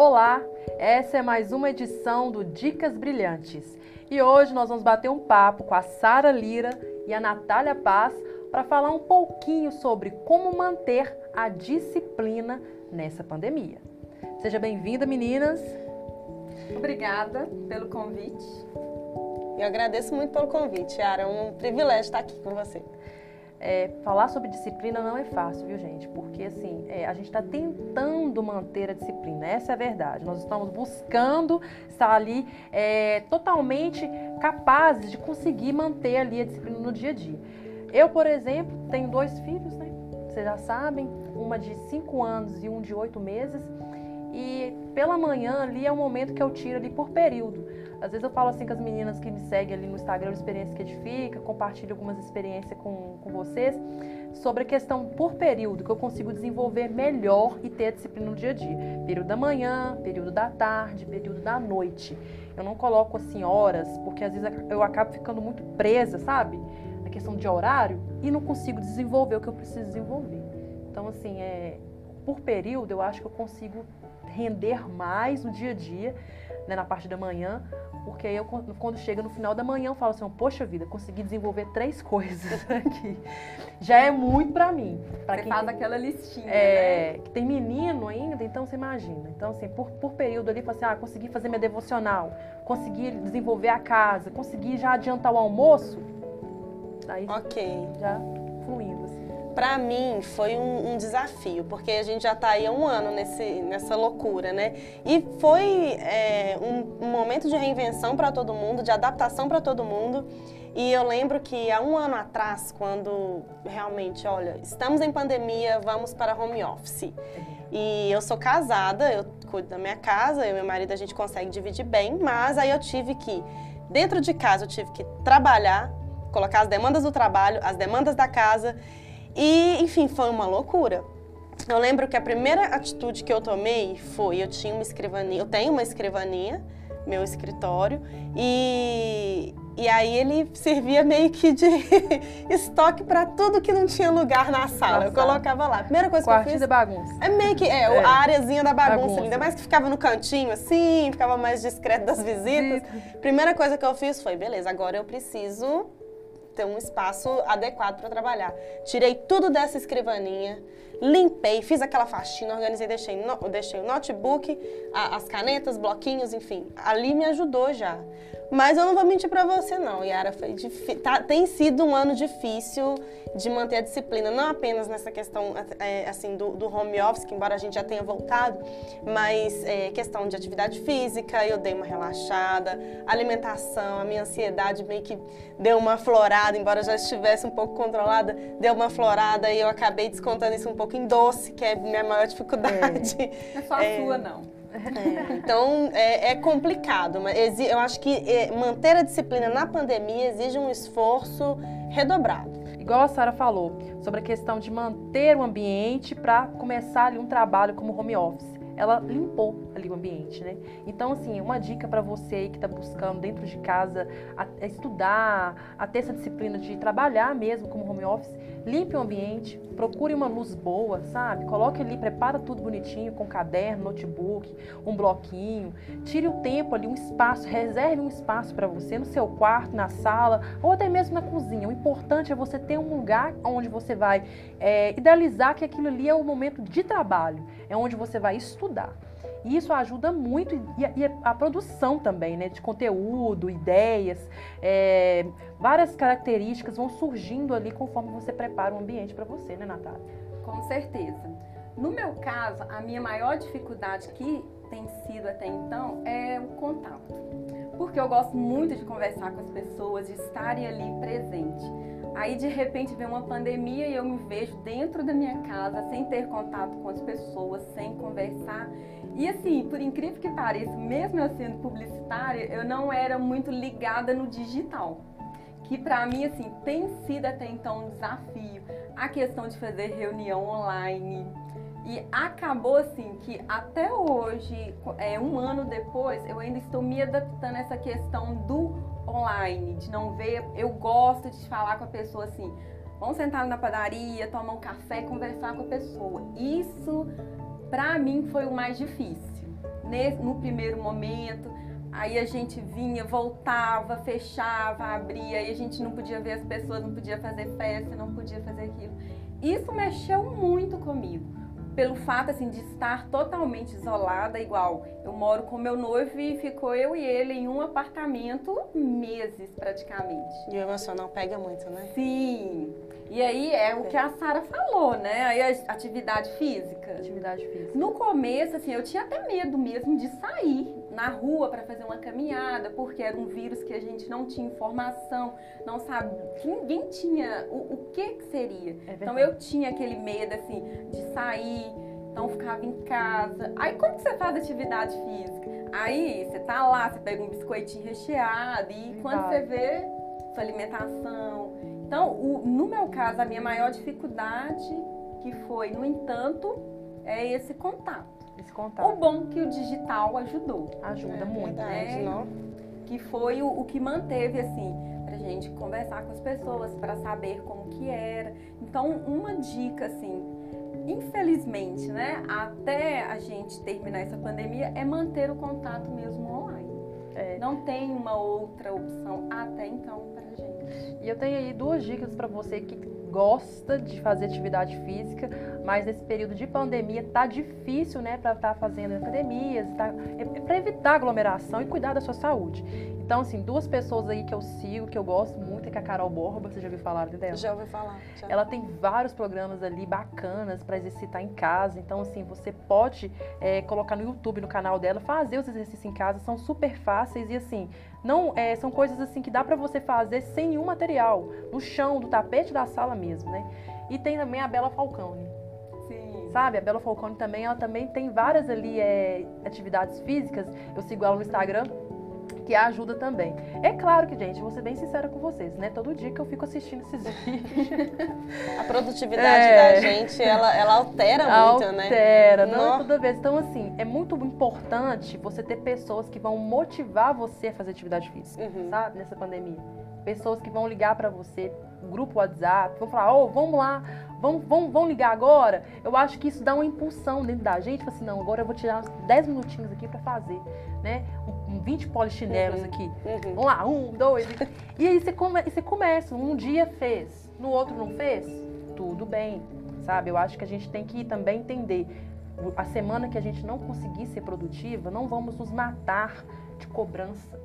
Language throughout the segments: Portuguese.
Olá, essa é mais uma edição do Dicas Brilhantes e hoje nós vamos bater um papo com a Sara Lira e a Natália Paz para falar um pouquinho sobre como manter a disciplina nessa pandemia. Seja bem-vinda, meninas. Obrigada pelo convite. Eu agradeço muito pelo convite, Yara. É um privilégio estar aqui com você. É, falar sobre disciplina não é fácil, viu, gente? Porque, assim, é, a gente está tentando manter a disciplina, essa é a verdade. Nós estamos buscando estar ali é, totalmente capazes de conseguir manter ali a disciplina no dia a dia. Eu, por exemplo, tenho dois filhos, né? Vocês já sabem, uma de 5 anos e um de 8 meses. E pela manhã ali é o momento que eu tiro ali por período. Às vezes eu falo assim com as meninas que me seguem ali no Instagram, Experiência que Edifica, compartilho algumas experiências com, com vocês, sobre a questão por período, que eu consigo desenvolver melhor e ter disciplina no dia a dia. Período da manhã, período da tarde, período da noite. Eu não coloco assim horas, porque às vezes eu acabo ficando muito presa, sabe? Na questão de horário e não consigo desenvolver o que eu preciso desenvolver. Então, assim, é, por período, eu acho que eu consigo render mais no dia a dia, né, na parte da manhã, porque aí eu, quando chega no final da manhã, eu falo assim, poxa vida, consegui desenvolver três coisas aqui. Já é muito para mim. Pra você quem faz tem, aquela listinha, é, né? Que tem menino ainda, então você imagina. Então, assim, por, por período ali, assim, ah, consegui fazer minha devocional, consegui desenvolver a casa, consegui já adiantar o almoço. Aí, ok. Já para mim foi um, um, desafio, porque a gente já está aí há um ano nesse, nessa loucura, né? E foi é, um, um momento de reinvenção para todo mundo, de adaptação para todo mundo. E eu lembro que há um ano atrás, quando realmente, olha, estamos em pandemia, vamos para home office. E eu sou casada, eu cuido da minha casa, eu e meu marido a gente consegue dividir bem, mas aí eu tive que, dentro de casa, eu tive que trabalhar, colocar as demandas do trabalho, as demandas da casa e, enfim, foi uma loucura. Eu lembro que a primeira atitude que eu tomei foi, eu tinha uma escrivaninha, eu tenho uma escrivaninha, meu escritório, e, e aí ele servia meio que de estoque para tudo que não tinha lugar na sala. Eu colocava lá. Primeira coisa Quartinho que eu fiz. da bagunça. É meio que, é, é. a areazinha da bagunça, bagunça. ainda mais que ficava no cantinho assim, ficava mais discreto das visitas. Primeira coisa que eu fiz foi, beleza, agora eu preciso ter um espaço adequado para trabalhar. Tirei tudo dessa escrivaninha, limpei, fiz aquela faxina, organizei, deixei, no, deixei o notebook, a, as canetas, bloquinhos, enfim. Ali me ajudou já. Mas eu não vou mentir para você não, Yara, foi tá, tem sido um ano difícil de manter a disciplina, não apenas nessa questão é, assim do, do, home office, que embora a gente já tenha voltado, mas é, questão de atividade física, eu dei uma relaxada, alimentação, a minha ansiedade meio que deu uma florada, embora já estivesse um pouco controlada, deu uma florada e eu acabei descontando isso um pouco em doce, que é minha maior dificuldade. É, não é só é, sua não. É, então é, é, complicado, mas eu acho que é, manter a disciplina na pandemia exige um esforço redobrado. Igual a Sara falou, sobre a questão de manter o ambiente para começar ali um trabalho como home office ela limpou ali o ambiente, né? Então, assim, uma dica para você aí que está buscando dentro de casa a, a estudar, a ter essa disciplina de trabalhar mesmo como home office, limpe o ambiente, procure uma luz boa, sabe? Coloque ali, prepara tudo bonitinho com caderno, notebook, um bloquinho. Tire o tempo ali, um espaço, reserve um espaço para você no seu quarto, na sala ou até mesmo na cozinha. O importante é você ter um lugar onde você vai é, idealizar que aquilo ali é o momento de trabalho, é onde você vai estudar estudar. E isso ajuda muito, e a, produção também, né? De conteúdo, ideias, é, várias características vão surgindo ali conforme você prepara o ambiente para você, né, Natália? Com certeza. No meu caso, a minha maior dificuldade que tem sido até então é o contato. Porque eu gosto muito de conversar com as pessoas, de estarem ali presente. Aí de repente vem uma pandemia e eu me vejo dentro da minha casa, sem ter contato com as pessoas, sem conversar. E assim, por incrível que pareça, mesmo eu sendo publicitária, eu não era muito ligada no digital. Que para mim assim tem sido até então um desafio a questão de fazer reunião online. E acabou assim que até hoje, é, um ano depois, eu ainda estou me adaptando a essa questão do online, de não ver. Eu gosto de falar com a pessoa assim. Vamos sentar na padaria, tomar um café, conversar com a pessoa. Isso, pra mim, foi o mais difícil. no primeiro momento. Aí a gente vinha, voltava, fechava, abria, e a gente não podia ver as pessoas, não podia fazer festa, não podia fazer aquilo. Isso mexeu muito comigo pelo fato assim de estar totalmente isolada, igual eu moro com meu noivo e ficou eu e ele em um apartamento meses praticamente. E o emocional pega muito, né? Sim. E aí é o que a Sara falou, né? Aí a atividade física. Atividade física. No começo, assim, eu tinha até medo mesmo de sair na rua para fazer uma caminhada, porque era um vírus que a gente não tinha informação, não sabia, ninguém tinha o, o que, que seria. É então eu tinha aquele medo, assim, de sair, então ficava em casa. Aí como que você faz atividade física? Aí você tá lá, você pega um biscoitinho recheado e quando você vê sua alimentação, então, o, no meu caso, a minha maior dificuldade, que foi, no entanto, é esse contato. Esse contato. O bom que o digital ajudou. Ajuda é, muito, né? Não? Que foi o, o que manteve, assim, pra gente conversar com as pessoas, para saber como que era. Então, uma dica, assim, infelizmente, né, até a gente terminar essa pandemia, é manter o contato mesmo online. É. Não tem uma outra opção até então pra gente. E eu tenho aí duas dicas para você que gosta de fazer atividade física, mas nesse período de pandemia tá difícil, né, para estar tá fazendo academias, tá, é, é para evitar aglomeração e cuidar da sua saúde. Então, assim, duas pessoas aí que eu sigo, que eu gosto muito, é que a Carol Borba, você já ouviu falar dela? Já ouvi falar. Já. Ela tem vários programas ali bacanas para exercitar em casa. Então, assim, você pode é, colocar no YouTube, no canal dela, fazer os exercícios em casa, são super fáceis e assim, não é, são coisas assim que dá para você fazer sem nenhum material, no chão, do tapete da sala mesmo, né? E tem também a Bela Falcone. Sim. Sabe, a Bela Falcone também, ela também tem várias ali é, atividades físicas. Eu sigo ela no Instagram que ajuda também. É claro que, gente, vou ser bem sincera com vocês, né? Todo dia que eu fico assistindo esses vídeos. A produtividade é... da gente, ela, ela altera, muito, altera, né? Altera, não toda vez. Então, assim, é muito importante você ter pessoas que vão motivar você a fazer atividade física, uhum. sabe? Nessa pandemia. Pessoas que vão ligar para você, grupo WhatsApp, vão falar, ô, oh, vamos lá, vamos, vamos, vamos ligar agora. Eu acho que isso dá uma impulsão dentro da gente, assim, não, agora eu vou tirar uns 10 minutinhos aqui para fazer, né? Um, 20 polichinelos uhum, aqui. Uhum. Vamos lá, um, dois. E, aí você, come, você começa, um dia fez, no outro não fez, tudo bem, sabe? Eu acho que a gente tem que também entender. A semana que a gente não conseguir ser produtiva, não vamos nos matar de cobrança.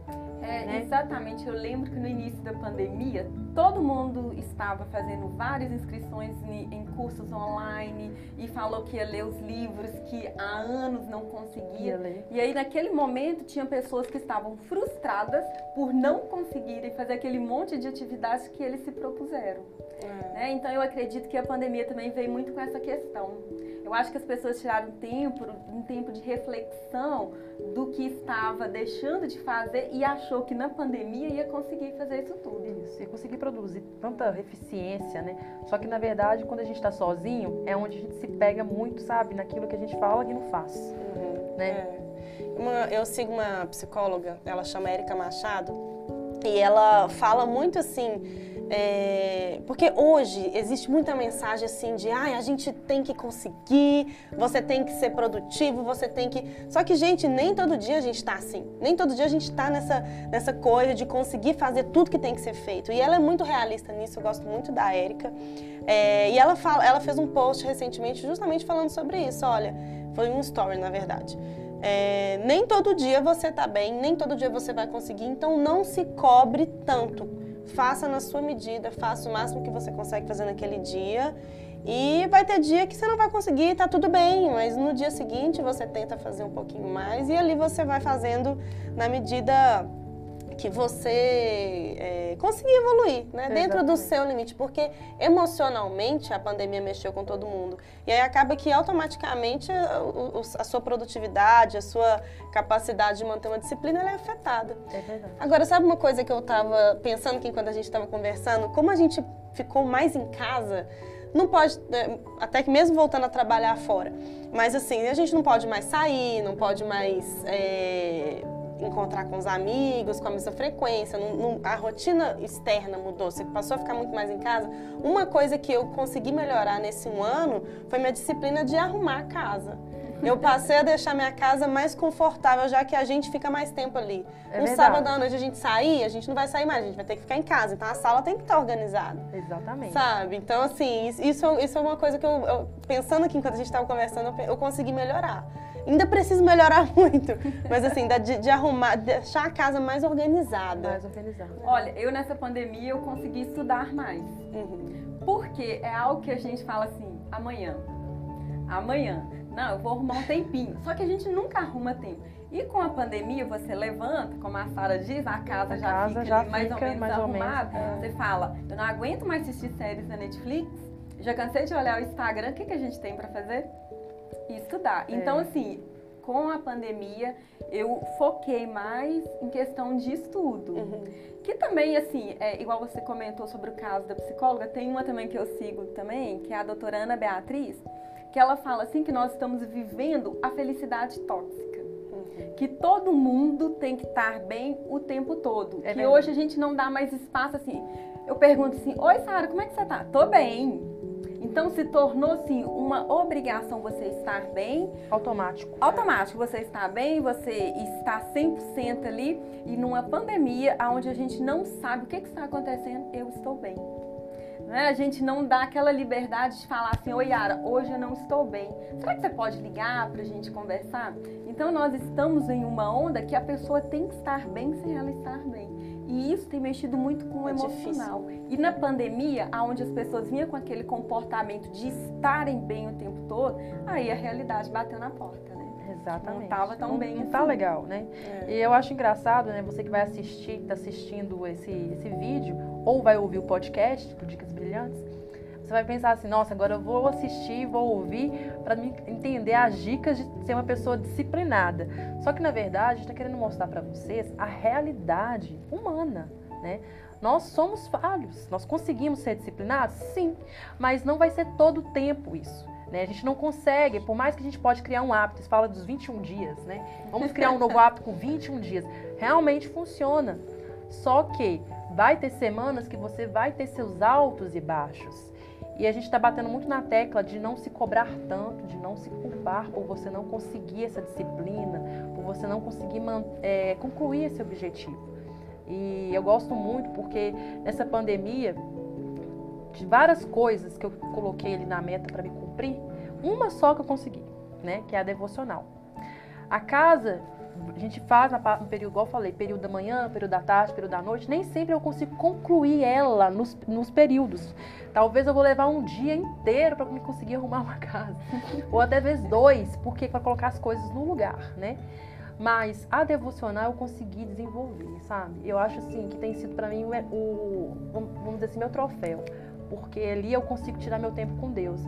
É, né? Exatamente. Eu lembro que no início da pandemia, todo mundo estava fazendo várias inscrições em cursos online e falou que ia ler os livros que há anos não conseguia. Ler. E aí, naquele momento, tinha pessoas que estavam frustradas por não conseguirem fazer aquele monte de atividades que eles se propuseram. É. Né? Então, eu acredito que a pandemia também veio muito com essa questão. Eu acho que as pessoas tiraram tempo, um tempo de reflexão do que estava deixando de fazer e achou que na pandemia ia conseguir fazer isso tudo. Isso, ia conseguir produzir tanta eficiência, né? Só que na verdade, quando a gente está sozinho, é onde a gente se pega muito, sabe, naquilo que a gente fala e não faz, uhum. né? É. Uma, eu sigo uma psicóloga, ela chama Erika Machado, e ela fala muito assim é, porque hoje existe muita mensagem assim de ah, a gente tem que conseguir, você tem que ser produtivo, você tem que. Só que, gente, nem todo dia a gente está assim. Nem todo dia a gente está nessa, nessa coisa de conseguir fazer tudo que tem que ser feito. E ela é muito realista nisso, eu gosto muito da Érica. É, e ela, fala, ela fez um post recentemente justamente falando sobre isso. Olha, foi um story, na verdade. É, nem todo dia você está bem, nem todo dia você vai conseguir, então não se cobre tanto faça na sua medida, faça o máximo que você consegue fazer naquele dia. E vai ter dia que você não vai conseguir, tá tudo bem, mas no dia seguinte você tenta fazer um pouquinho mais e ali você vai fazendo na medida que você é, conseguir evoluir, né? Dentro do seu limite, porque emocionalmente a pandemia mexeu com todo mundo. E aí acaba que automaticamente a, a sua produtividade, a sua capacidade de manter uma disciplina, ela é afetada. É verdade. Agora, sabe uma coisa que eu estava pensando que enquanto a gente estava conversando, como a gente ficou mais em casa, não pode, né, até que mesmo voltando a trabalhar fora, mas assim, a gente não pode mais sair, não pode mais é, encontrar com os amigos com a mesma frequência, não, não, a rotina externa mudou, você passou a ficar muito mais em casa. Uma coisa que eu consegui melhorar nesse um ano foi minha disciplina de arrumar a casa. Eu passei a deixar minha casa mais confortável, já que a gente fica mais tempo ali. É um sábado à noite a gente sair, a gente não vai sair mais, a gente vai ter que ficar em casa. Então a sala tem que estar organizada. Exatamente. Sabe? Então, assim, isso- isso, é uma coisa que eu, eu- pensando aqui enquanto a gente estava conversando, eu, eu consegui melhorar. Ainda preciso melhorar muito, mas assim, de, de arrumar, deixar a casa mais organizada. Mais organizado. Olha, eu nessa pandemia eu consegui estudar mais. Uhum. Porque é algo que a gente fala assim, amanhã. Amanhã. Não, eu vou arrumar um tempinho. Só que a gente nunca arruma tempo. E com a pandemia, você levanta, como a Sara diz, a casa A já casa fica já ali mais ou fica mais ou menos, arrumada. é. Você fala, eu não aguento mais assistir séries na Netflix. Já cansei de olhar o Instagram. O que, que a gente tem pra fazer? Estudar. É. Então, assim, com a pandemia, eu foquei mais em questão de estudo. Uhum. Que também, assim, é, igual você comentou sobre o caso da psicóloga, tem uma também que eu sigo também, que é a doutora Ana Beatriz, que ela fala assim que nós estamos vivendo a felicidade tóxica. Uhum. Que todo mundo tem que estar bem o tempo todo. É que verdade. hoje a gente não dá mais espaço assim. Eu pergunto assim, oi Sara, como é que você tá? Tô bem. Então se tornou assim uma obrigação você estar bem Automático. automático. Você está bem, você está 100% ali e numa pandemia onde a gente não sabe o que, que está acontecendo, eu estou bem. Né? A gente não dá aquela liberdade de falar assim, oi Yara, hoje eu não estou bem. Será que você pode ligar para a gente conversar? Então nós estamos em uma onda que a pessoa tem que estar bem sem ela estar bem. E isso tem mexido muito com o É emocional. E na pandemia, onde as pessoas vinham com aquele comportamento de estarem bem o tempo todo, aí a realidade bateu na porta, né? Exatamente. Não tava tão Não- bem Não tá assim. legal, né? É. E eu acho engraçado, né? Você que vai assistir, tá assistindo esse, esse vídeo, ou vai ouvir o podcast do Dicas Brilhantes, você vai pensar assim, nossa, agora eu vou assistir, vou ouvir para me entender as dicas de ser uma pessoa disciplinada. Só que na verdade, a gente está querendo mostrar para vocês a realidade humana, né? Nós somos falhos, nós conseguimos ser disciplinados? Sim, mas não vai ser todo o tempo isso. Né? A gente não consegue, por mais que a gente pode criar um hábito, você fala dos 21 dias, né? Vamos criar um novo hábito com 21 dias. Realmente funciona. Só que vai ter semanas que você vai ter seus altos e baixos. E a gente está batendo muito na tecla de não se cobrar tanto, de não se culpar por você não conseguir essa disciplina, por você não conseguir é, concluir esse objetivo. E eu gosto muito porque nessa pandemia, de várias coisas que eu coloquei ali na meta para me cumprir, uma só que eu consegui, né? Que é a devocional. A casa, a gente faz na no período, igual eu falei, período da manhã, período da tarde, período da noite, nem sempre eu consigo concluir ela nos, nos períodos. Talvez eu vou levar um dia inteiro para conseguir arrumar uma casa. Ou até vezes dois, porque para colocar as coisas no lugar, né? Mas a devocional eu consegui desenvolver, sabe? Eu acho assim que tem sido para mim o, o- vamos dizer assim, meu troféu. Porque ali eu consigo tirar meu tempo com Deus.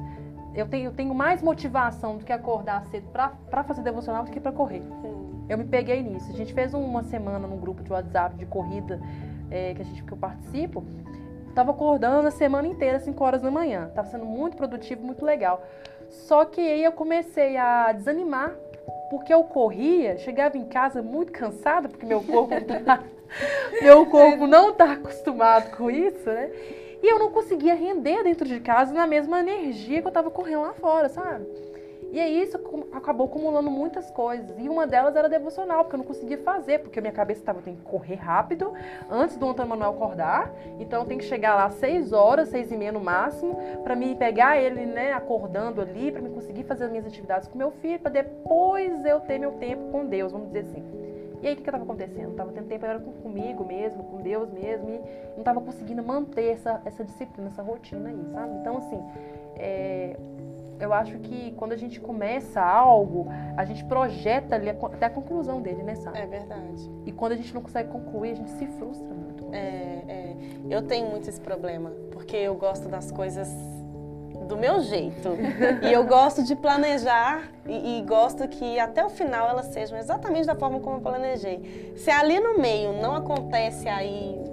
Eu tenho, eu tenho mais motivação do que acordar cedo para fazer devocional do que para correr. Hum. Eu me peguei nisso. A gente fez uma semana num grupo de WhatsApp de corrida é, que, a gente, que eu participo. Tava acordando a semana inteira, 5 horas da manhã. Tava sendo muito produtivo, muito legal. Só que aí eu comecei a desanimar, porque eu corria, chegava em casa muito cansada, porque meu corpo tá, meu corpo não tá acostumado com isso, né? E eu não conseguia render dentro de casa na mesma energia que eu tava correndo lá fora, sabe? E aí isso acabou acumulando muitas coisas. E uma delas era devocional, porque eu não conseguia fazer, porque minha cabeça estava, eu tenho que correr rápido antes do Antônio Manuel acordar. Então eu tenho que chegar lá às 6 horas, 6 e meia no máximo, para me pegar ele, né, acordando ali, para me conseguir fazer as minhas atividades com meu filho, para depois eu ter meu tempo com Deus, vamos dizer assim. E aí o que estava acontecendo? Estava tendo tempo era com- comigo mesmo, com Deus mesmo, e não estava conseguindo manter essa, essa disciplina, essa rotina aí, sabe? Então, assim, é, eu acho que quando a gente começa algo, a gente projeta ali até a conclusão dele, né, sabe? É verdade. E quando a gente não consegue concluir, a gente se frustra muito. É, é. Eu tenho muito esse problema, porque eu gosto das coisas do meu jeito. e eu gosto de planejar e, e gosto que até o final elas sejam exatamente da forma como eu planejei. Se ali no meio não acontece aí,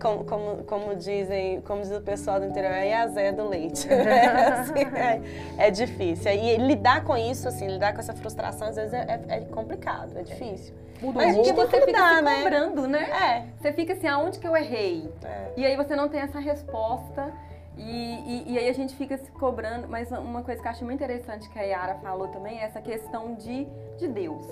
como, como, como dizem, como diz o pessoal do interior, é a Zé do leite. É, assim, é- é difícil. E lidar com isso, assim, lidar com essa frustração, às vezes é, é- é complicado, é difícil. Muda Mas porque você fica se né? cobrando, né? É. Você fica assim, aonde que eu errei? é. E aí você não tem essa resposta. E, e, e, aí a gente fica se cobrando, mas uma coisa que eu acho muito interessante que a Yara falou também é essa questão de, de Deus.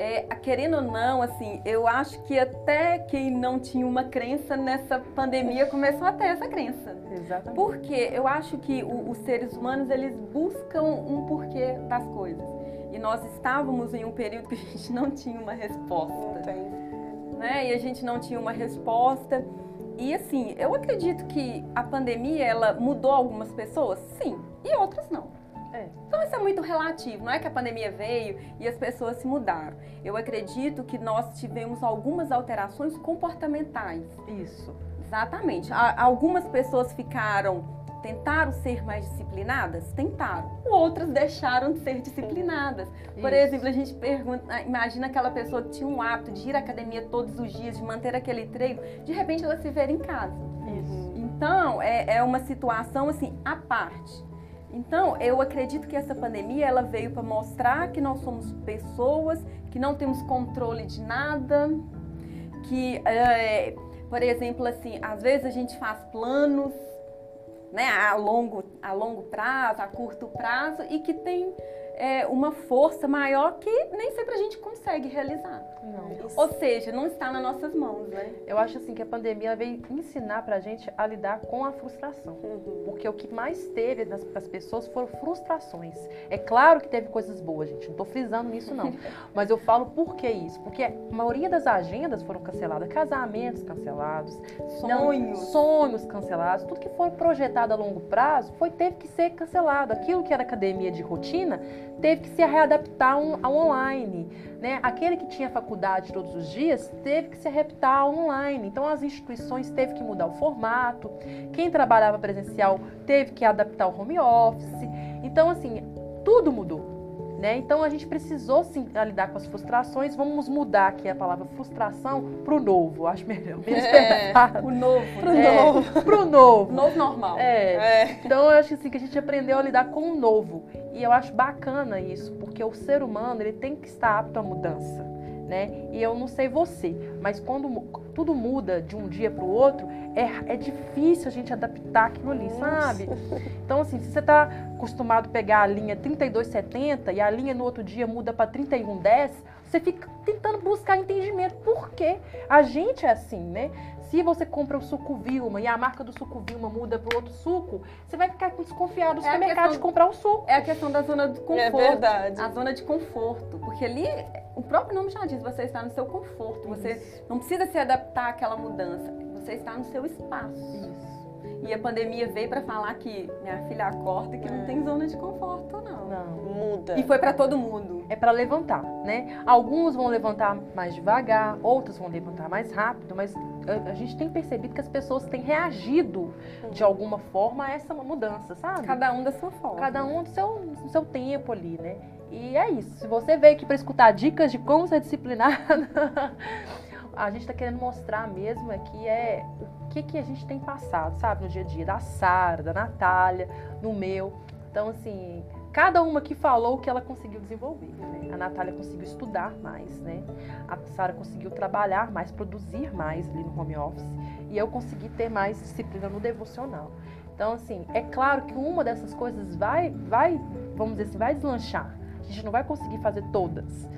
É, querendo ou não, assim, eu acho que até quem não tinha uma crença nessa pandemia começou a ter essa crença. Exatamente. Porque eu acho que o, os seres humanos, eles buscam um porquê das coisas. E nós estávamos em um período que a gente não tinha uma resposta. Não tem. Né? E a gente não tinha uma resposta. E assim, eu acredito que a pandemia, ela mudou algumas pessoas? Sim. E outras não. É. Então isso é muito relativo, não é que a pandemia veio e as pessoas se mudaram. Eu acredito que nós tivemos algumas alterações comportamentais. Isso. Exatamente. Algumas pessoas ficaram, tentaram ser mais disciplinadas? Tentaram. Outras deixaram de ser disciplinadas. Por Isso. exemplo, a gente pergunta, imagina aquela pessoa que tinha um hábito de ir à academia todos os dias, de manter aquele treino, de repente ela se ver em casa. Isso. Então, é, é uma situação assim, à parte. Então, eu acredito que essa pandemia ela veio para mostrar que nós somos pessoas, que não temos controle de nada, que, é, por exemplo, assim, às vezes a gente faz planos, né, a longo, a longo prazo, a curto prazo, e que tem é, uma força maior que nem sempre a gente consegue realizar. Não. Ou seja, não está nas nossas mãos, né? Eu acho assim que a pandemia veio ensinar pra gente a lidar com a frustração. Uhum. Porque o que mais teve nas as pessoas foram frustrações. É claro que teve coisas boas, gente. Não tô frisando nisso, não. Mas eu falo por que isso? Porque a maioria das agendas foram canceladas, casamentos cancelados, Sonhos. sonhos cancelados, tudo que foi projetado a longo prazo foi teve que ser cancelado. Aquilo que era academia de rotina teve que se readaptar ao, ao online. Né? Aquele que tinha faculdade todos os dias teve que se adaptar ao online. Então as instituições teve que mudar o formato. Quem trabalhava presencial teve que adaptar o home office. Então assim, tudo mudou. Né? Então a gente precisou sim lidar com as frustrações. Vamos mudar aqui a palavra frustração para o novo. Acho melhor. É. O novo, Pro né? novo. Pro O novo. novo normal. É. É. Então eu acho assim que a gente aprendeu a lidar com o novo. E eu acho bacana isso, porque o ser humano ele tem que estar apto à mudança. Né? E eu não sei você, mas quando tudo muda de um dia para o outro, é, é difícil a gente adaptar aquilo ali, sabe? Então, assim, se você está acostumado a pegar a linha 3270 e a linha no outro dia muda para 3110, você fica tentando buscar entendimento. Por quê? A gente é assim, né? Se você compra o suco Vilma e a marca do suco Vilma muda para outro suco, você vai ficar desconfiado do É supermercado questão- de comprar o suco. É a questão da zona do conforto. É verdade. A zona de conforto. Porque ali, o próprio nome já diz, você está no seu conforto. Você não precisa se adaptar àquela mudança. Você está no seu espaço. Isso. E a pandemia veio para falar que, minha filha, acorda que não tem zona de conforto, E foi para todo mundo. É para levantar, né? Alguns vão levantar mais devagar, outros vão levantar mais rápido, mas a, a gente tem percebido que as pessoas têm reagido de alguma forma a essa mudança, sabe? Cada um da sua forma. Cada um do seu, do seu tempo ali, né? E é isso. Se você veio aqui para escutar dicas de como ser disciplinada, a gente está querendo mostrar mesmo aqui é o que, que a gente tem passado, sabe, no dia a dia, da Sara, da Natália, no meu. Então, assim, cada uma aqui falou o que ela conseguiu desenvolver. Né? A Natália conseguiu estudar mais, né? A Sara conseguiu trabalhar mais, produzir mais ali no home office. E eu consegui ter mais disciplina no devocional. Então, assim, é claro que uma dessas coisas vai, vai, vamos dizer assim, vai deslanchar. A gente não vai conseguir fazer todas.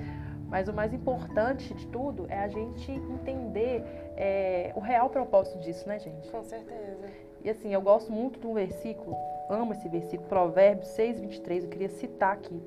Mas o mais importante de tudo é a gente entender é, o real propósito disso, né, gente? Com certeza. E assim, eu gosto muito de um versículo, amo esse versículo, Provérbios 6, 23, eu queria citar aqui.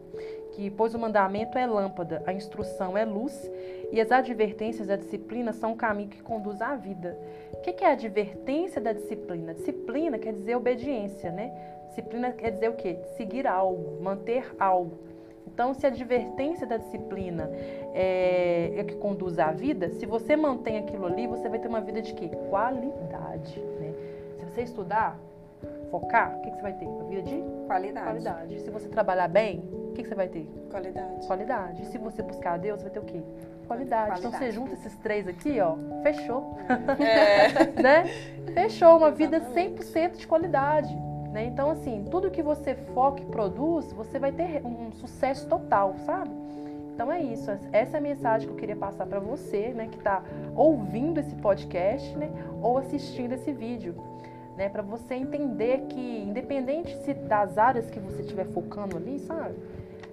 Que, pois o mandamento é lâmpada, a instrução é luz, e as advertências da disciplina são o caminho que conduz à vida. O que é a advertência da disciplina? Disciplina quer dizer obediência, né? Disciplina quer dizer o quê? Seguir algo, manter algo. Então, se a advertência da disciplina é, é que conduz à vida, se você mantém aquilo ali, você vai ter uma vida de quê? Qualidade, né? Se você estudar, focar, o que, que você vai ter? Uma vida de Qualidade. qualidade. Se você trabalhar bem, o que, que você vai ter? Qualidade. Qualidade. E se você buscar a Deus, você vai ter o quê? Qualidade. Então, você Qualidade. junta esses três aqui, ó, fechou. É. né? Fechou uma vida 100% de qualidade. Né? Então, assim, tudo que você foca e produz, você vai ter um sucesso total, sabe? Então é isso. Essa é a mensagem que eu queria passar para você, né, que está ouvindo esse podcast, né, ou assistindo esse vídeo. Né? Para você entender que, independente se das áreas que você estiver focando ali, sabe?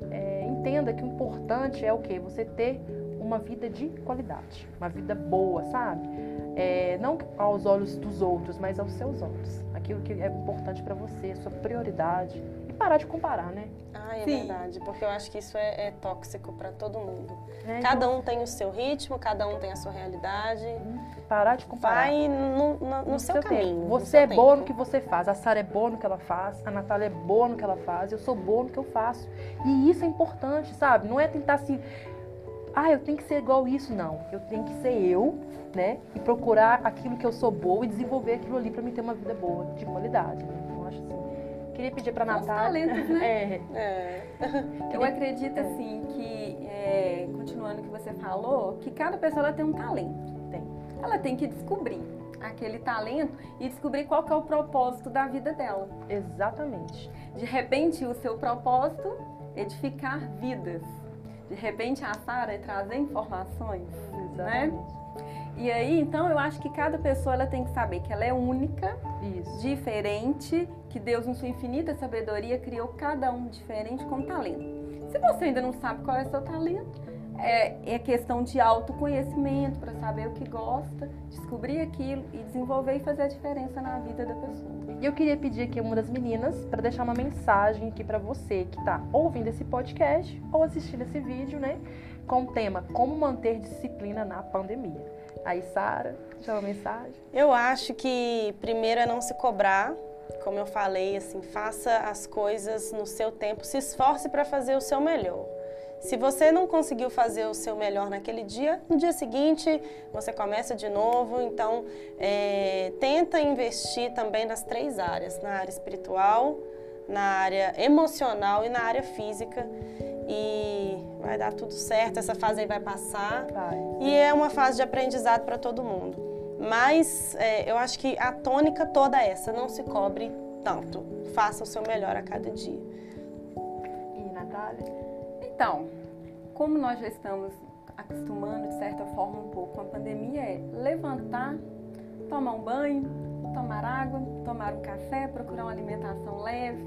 É, entenda que o importante é o que? Você ter uma vida de qualidade, uma vida boa, sabe? É, não aos olhos dos outros, mas aos seus olhos. Aquilo que é importante para você, sua prioridade. Parar de comparar, né? Ah, é Sim. verdade, porque eu acho que isso é, é tóxico para todo mundo. É, Cada então, um tem o seu ritmo, cada um tem a sua realidade. parar de comparar. Vai no, no- no seu, tempo. caminho. no Você seu é boa no tempo. que você faz, a Sara é boa no que ela faz, a Natália é boa no que ela faz, eu sou boa no que eu faço. E isso é importante, sabe? Não é tentar assim, ah, eu tenho que ser igual isso, não. Eu tenho que ser eu, né? E procurar aquilo que eu sou boa e desenvolver aquilo ali pra mim ter uma vida boa, de qualidade. Né? Queria pedir os Natália. talentos, né? É, É. Eu acredito assim que, é, continuando o que você falou, que cada pessoa ela tem um talento. Tem. Ela tem que descobrir aquele talento e descobrir qual é o propósito da vida dela. exatamente. De repente, o seu propósito é edificar vidas. De repente, a Sara é trazer informações. Exatamente. E aí, então, eu acho que cada pessoa ela tem que saber que ela é única, Isso. diferente, que Deus, em sua infinita sabedoria, criou cada um diferente com talento. Se você ainda não sabe qual é o seu talento, é, é questão de autoconhecimento para saber o que gosta, descobrir aquilo e desenvolver e fazer a diferença na vida da pessoa. E eu queria pedir aqui a uma das meninas para deixar uma mensagem aqui para você que está ouvindo esse podcast ou assistindo esse vídeo, né? Com o tema Como manter disciplina na pandemia. Aí, Sara, deixa uma mensagem. Eu acho que primeiro é não se cobrar, como eu falei, assim, faça as coisas no seu tempo, se esforce para fazer o seu melhor. Se você não conseguiu fazer o seu melhor naquele dia, no dia seguinte você começa de novo. Então, é, tenta investir também nas três áreas: na área espiritual, na área emocional e na área física. E vai dar tudo certo, essa fase aí vai passar. Vai. E é uma fase de aprendizado para todo mundo. Mas é, eu acho que a tônica toda é essa, não se cobre tanto. Faça o seu melhor a cada dia. E Natália? Então, como nós já estamos acostumando de certa forma um pouco com a pandemia, é levantar, tomar um banho, tomar água, tomar um café, procurar uma alimentação leve,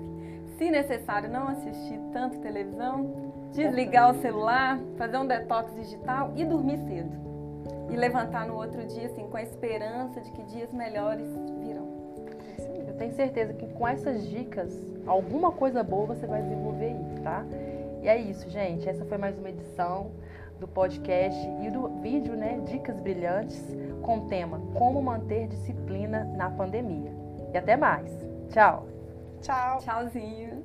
se necessário não assistir tanto televisão, desligar o celular, fazer um detox digital e dormir cedo. E levantar no outro dia assim com a esperança de que dias melhores virão. Eu tenho certeza que com essas dicas, alguma coisa boa você vai desenvolver aí, tá? E é isso, gente. Essa foi mais uma edição do podcast e do vídeo, né? Dicas brilhantes com o tema Como manter disciplina na pandemia. E até mais. Tchau! Tchau! Tchauzinho.